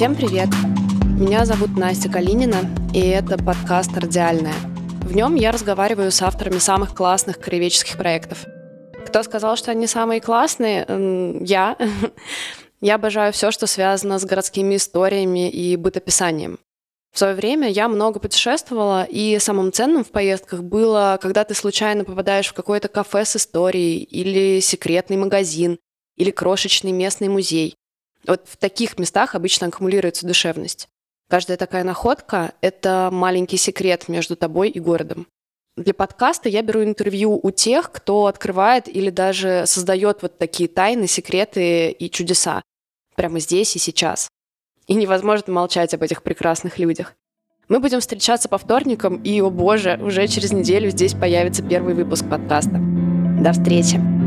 Всем привет! Меня зовут Настя Калинина, и это подкаст «Радиальная». В нем я разговариваю с авторами самых классных краеведческих проектов. Кто сказал, что они самые классные? Я. Я обожаю все, что связано с городскими историями и бытописанием. В свое время я много путешествовала, и самым ценным в поездках было, когда ты случайно попадаешь в какое-то кафе с историей, или секретный магазин, или крошечный местный музей. Вот в таких местах обычно аккумулируется душевность. Каждая такая находка — это маленький секрет между тобой и городом. Для подкаста я беру интервью у тех, кто открывает или даже создает вот такие тайны, секреты и чудеса прямо здесь и сейчас. И невозможно молчать об этих прекрасных людях. Мы будем встречаться по вторникам, и, о боже, уже через неделю здесь появится первый выпуск подкаста. До встречи!